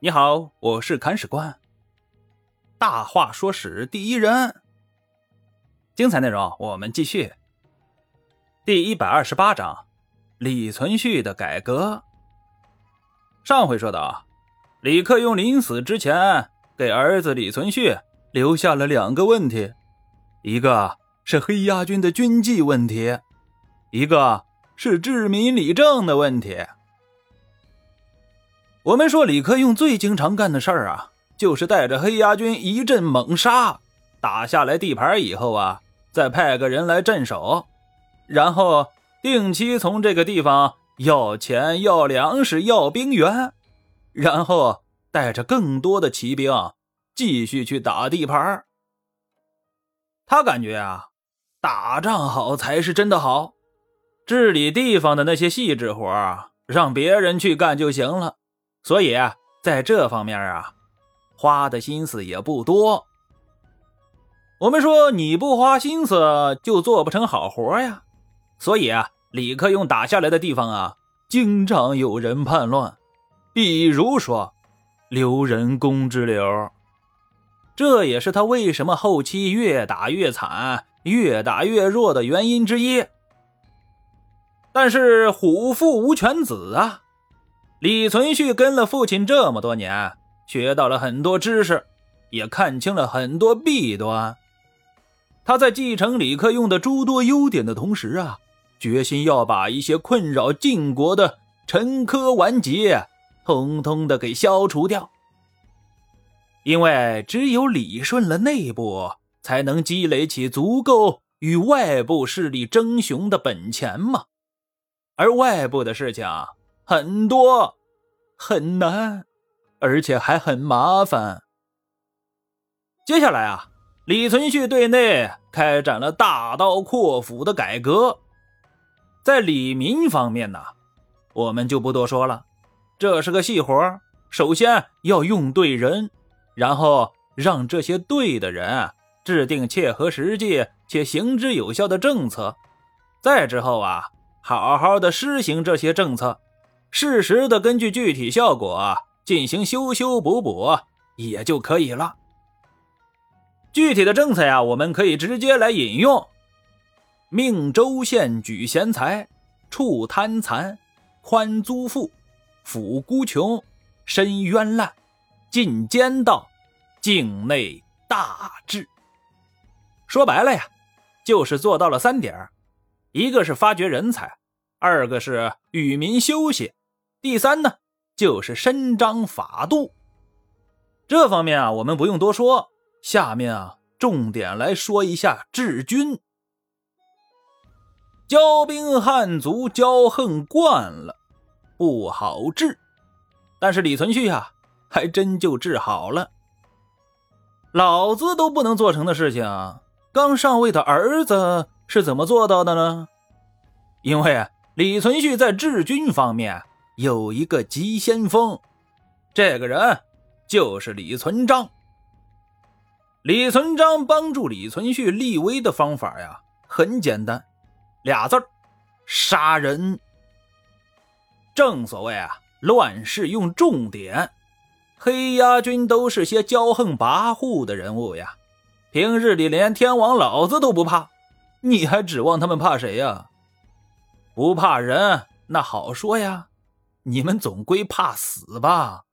你好，我是砍史官。大话说史第一人，精彩内容我们继续。第一百二十八章，李存勖的改革。上回说到，李克用临死之前给儿子李存勖留下了两个问题，一个是黑鸭军的军纪问题，一个是治民理政的问题。我们说李克用最经常干的事儿啊，就是带着黑鸭军一阵猛杀，打下来地盘以后啊，再派个人来镇守，然后定期从这个地方要钱、要粮食、要兵员，然后带着更多的骑兵继续去打地盘。他感觉啊，打仗好才是真的好，治理地方的那些细致活让别人去干就行了。所以啊，在这方面啊，花的心思也不多。我们说你不花心思就做不成好活呀。所以啊，李克用打下来的地方啊，经常有人叛乱，比如说刘仁恭之流。这也是他为什么后期越打越惨、越打越弱的原因之一。但是虎父无犬子啊。李存勖跟了父亲这么多年，学到了很多知识，也看清了很多弊端。他在继承李克用的诸多优点的同时啊，决心要把一些困扰晋国的陈疴顽疾通通的给消除掉。因为只有理顺了内部，才能积累起足够与外部势力争雄的本钱嘛。而外部的事情。很多，很难，而且还很麻烦。接下来啊，李存勖对内开展了大刀阔斧的改革，在李民方面呢，我们就不多说了，这是个细活首先要用对人，然后让这些对的人制定切合实际且行之有效的政策，再之后啊，好好的施行这些政策。适时的根据具体效果进行修修补补也就可以了。具体的政策呀，我们可以直接来引用：命州县举贤才，处贪残，宽租赋，抚孤穷，深冤滥，进奸盗，境内大治。说白了呀，就是做到了三点：一个是发掘人才，二个是与民休息。第三呢，就是伸张法度。这方面啊，我们不用多说。下面啊，重点来说一下治军。骄兵悍卒骄横惯了，不好治。但是李存勖啊，还真就治好了。老子都不能做成的事情，刚上位的儿子是怎么做到的呢？因为李存勖在治军方面。有一个急先锋，这个人就是李存璋。李存璋帮助李存勖立威的方法呀，很简单，俩字杀人。正所谓啊，乱世用重点。黑鸭军都是些骄横跋扈的人物呀，平日里连天王老子都不怕，你还指望他们怕谁呀？不怕人，那好说呀。你们总归怕死吧？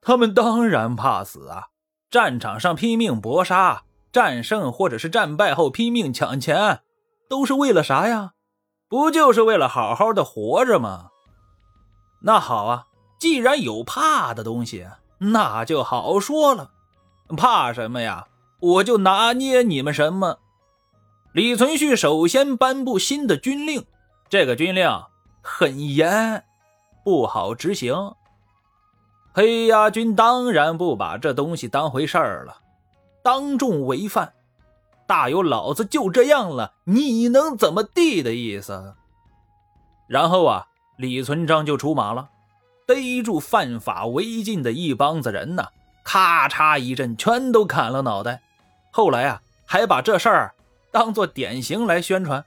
他们当然怕死啊！战场上拼命搏杀，战胜或者是战败后拼命抢钱，都是为了啥呀？不就是为了好好的活着吗？那好啊，既然有怕的东西，那就好说了。怕什么呀？我就拿捏你们什么。李存勖首先颁布新的军令，这个军令很严。不好执行，黑鸦军当然不把这东西当回事儿了，当众违犯，大有老子就这样了，你能怎么地的意思。然后啊，李存璋就出马了，逮住犯法违禁的一帮子人呢，咔嚓一阵，全都砍了脑袋。后来啊，还把这事儿当做典型来宣传。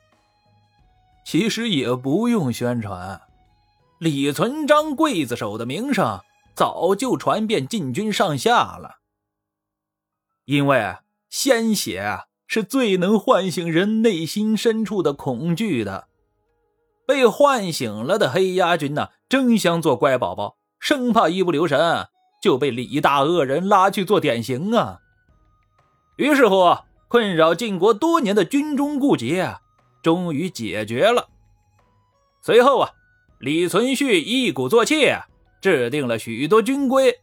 其实也不用宣传。李存璋刽子手的名声早就传遍禁军上下了。因为鲜血啊，是最能唤醒人内心深处的恐惧的。被唤醒了的黑鸦军呢，争相做乖宝宝，生怕一不留神就被李大恶人拉去做典型啊。于是乎，困扰晋国多年的军中顾忌，终于解决了。随后啊，李存勖一鼓作气，制定了许多军规。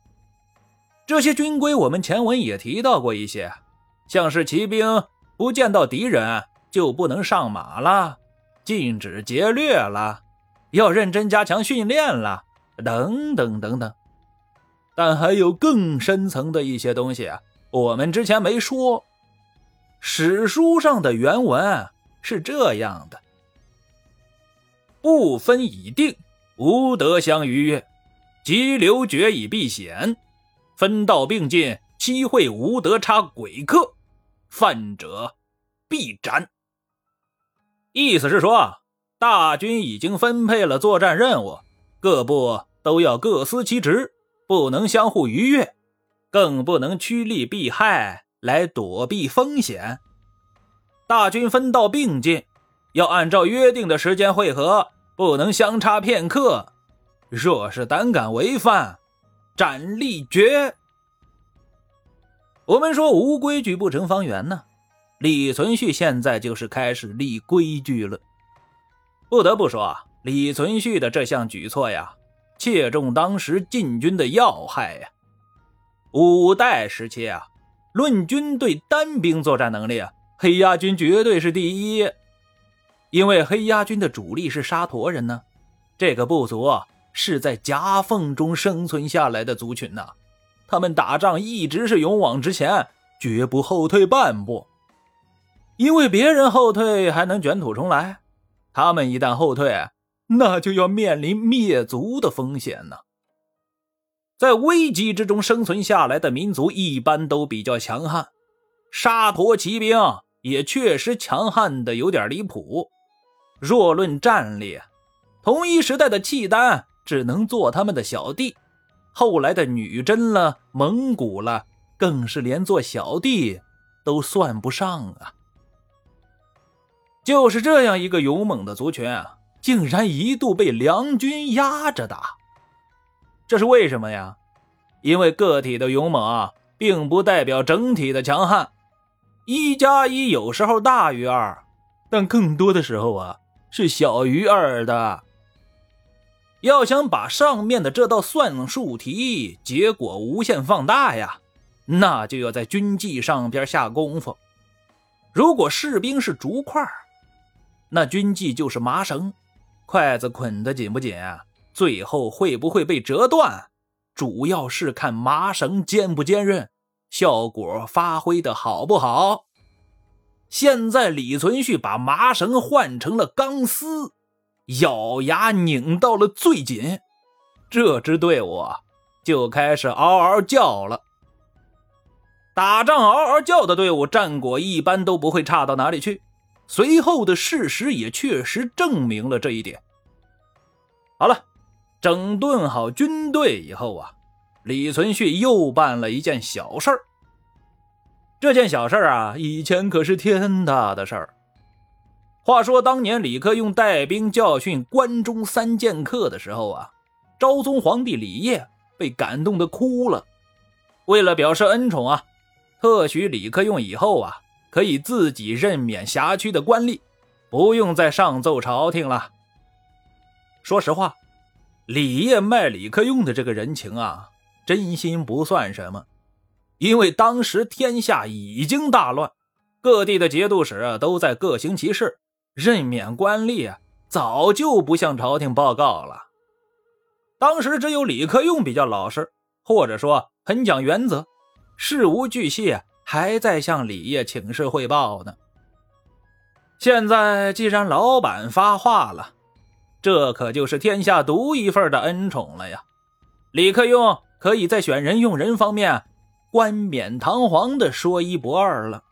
这些军规我们前文也提到过一些，像是骑兵不见到敌人就不能上马了。禁止劫掠了，要认真加强训练了，等等等等。但还有更深层的一些东西啊，我们之前没说。史书上的原文是这样的：不分已定，无得相逾越；急流决以避险，分道并进，期会无得差鬼客，犯者必斩。意思是说，大军已经分配了作战任务，各部都要各司其职，不能相互逾越，更不能趋利避害来躲避风险。大军分道并进，要按照约定的时间汇合，不能相差片刻。若是胆敢违反，斩立决。我们说无规矩不成方圆呢。李存勖现在就是开始立规矩了。不得不说啊，李存勖的这项举措呀，切中当时禁军的要害呀。五代时期啊，论军队单兵作战能力啊，黑鸦军绝对是第一。因为黑鸦军的主力是沙陀人呢，这个部族是在夹缝中生存下来的族群呐，他们打仗一直是勇往直前，绝不后退半步。因为别人后退还能卷土重来，他们一旦后退，那就要面临灭族的风险呢。在危机之中生存下来的民族一般都比较强悍，沙陀骑兵也确实强悍的有点离谱。若论战力，同一时代的契丹只能做他们的小弟，后来的女真了、蒙古了，更是连做小弟都算不上啊。就是这样一个勇猛的族群啊，竟然一度被梁军压着打。这是为什么呀？因为个体的勇猛啊，并不代表整体的强悍。一加一有时候大于二，但更多的时候啊，是小于二的。要想把上面的这道算术题结果无限放大呀，那就要在军纪上边下功夫。如果士兵是竹块那军纪就是麻绳，筷子捆得紧不紧，最后会不会被折断，主要是看麻绳坚不坚韧，效果发挥的好不好。现在李存勖把麻绳换成了钢丝，咬牙拧到了最紧，这支队伍就开始嗷嗷叫了。打仗嗷嗷叫的队伍，战果一般都不会差到哪里去。随后的事实也确实证明了这一点。好了，整顿好军队以后啊，李存勖又办了一件小事儿。这件小事啊，以前可是天大的事儿。话说当年李克用带兵教训关中三剑客的时候啊，昭宗皇帝李晔被感动的哭了。为了表示恩宠啊，特许李克用以后啊。可以自己任免辖区的官吏，不用再上奏朝廷了。说实话，李业卖李克用的这个人情啊，真心不算什么。因为当时天下已经大乱，各地的节度使啊都在各行其事，任免官吏啊早就不向朝廷报告了。当时只有李克用比较老实，或者说很讲原则，事无巨细啊。还在向李业请示汇报呢。现在既然老板发话了，这可就是天下独一份的恩宠了呀！李克用可以在选人用人方面冠冕堂皇的说一不二了。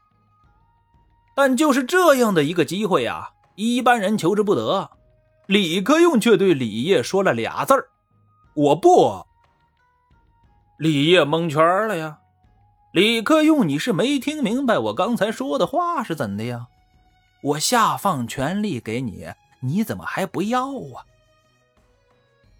但就是这样的一个机会啊，一般人求之不得。李克用却对李业说了俩字儿：“我不。”李业蒙圈了呀！李克用，你是没听明白我刚才说的话是怎的呀？我下放权力给你，你怎么还不要啊？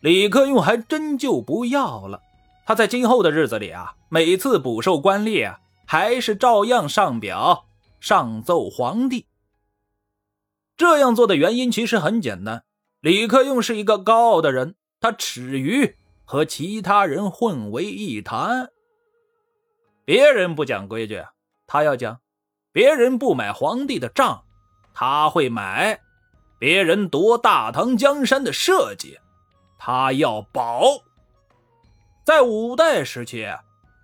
李克用还真就不要了。他在今后的日子里啊，每次捕受官吏啊，还是照样上表上奏皇帝。这样做的原因其实很简单，李克用是一个高傲的人，他耻于和其他人混为一谈。别人不讲规矩，他要讲；别人不买皇帝的账，他会买；别人夺大唐江山的设计，他要保。在五代时期，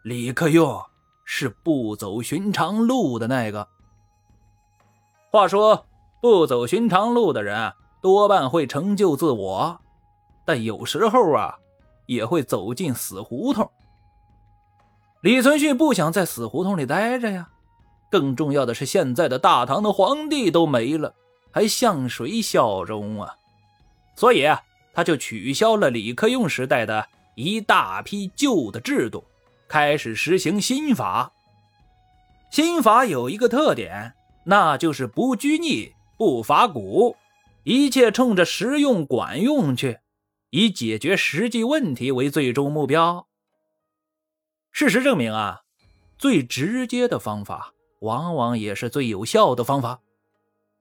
李克用是不走寻常路的那个。话说，不走寻常路的人多半会成就自我，但有时候啊，也会走进死胡同。李存勖不想在死胡同里待着呀，更重要的是，现在的大唐的皇帝都没了，还向谁效忠啊？所以啊，他就取消了李克用时代的一大批旧的制度，开始实行新法。新法有一个特点，那就是不拘泥、不伐古，一切冲着实用管用去，以解决实际问题为最终目标。事实证明啊，最直接的方法，往往也是最有效的方法。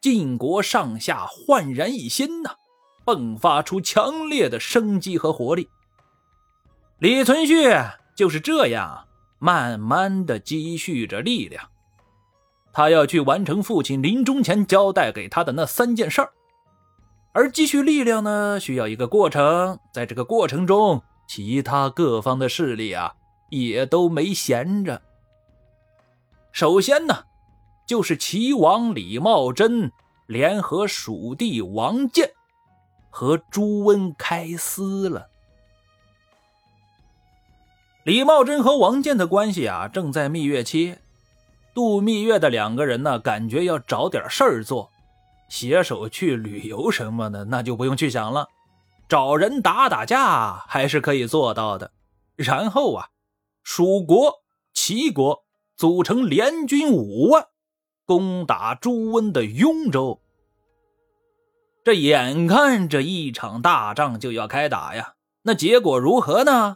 晋国上下焕然一新呐，迸发出强烈的生机和活力。李存勖就是这样慢慢的积蓄着力量，他要去完成父亲临终前交代给他的那三件事儿。而积蓄力量呢，需要一个过程，在这个过程中，其他各方的势力啊。也都没闲着。首先呢，就是齐王李茂贞联合蜀地王建和朱温开撕了。李茂贞和王建的关系啊，正在蜜月期。度蜜月的两个人呢，感觉要找点事儿做，携手去旅游什么的，那就不用去想了。找人打打架还是可以做到的。然后啊。蜀国、齐国组成联军五万，攻打朱温的雍州。这眼看着一场大仗就要开打呀，那结果如何呢？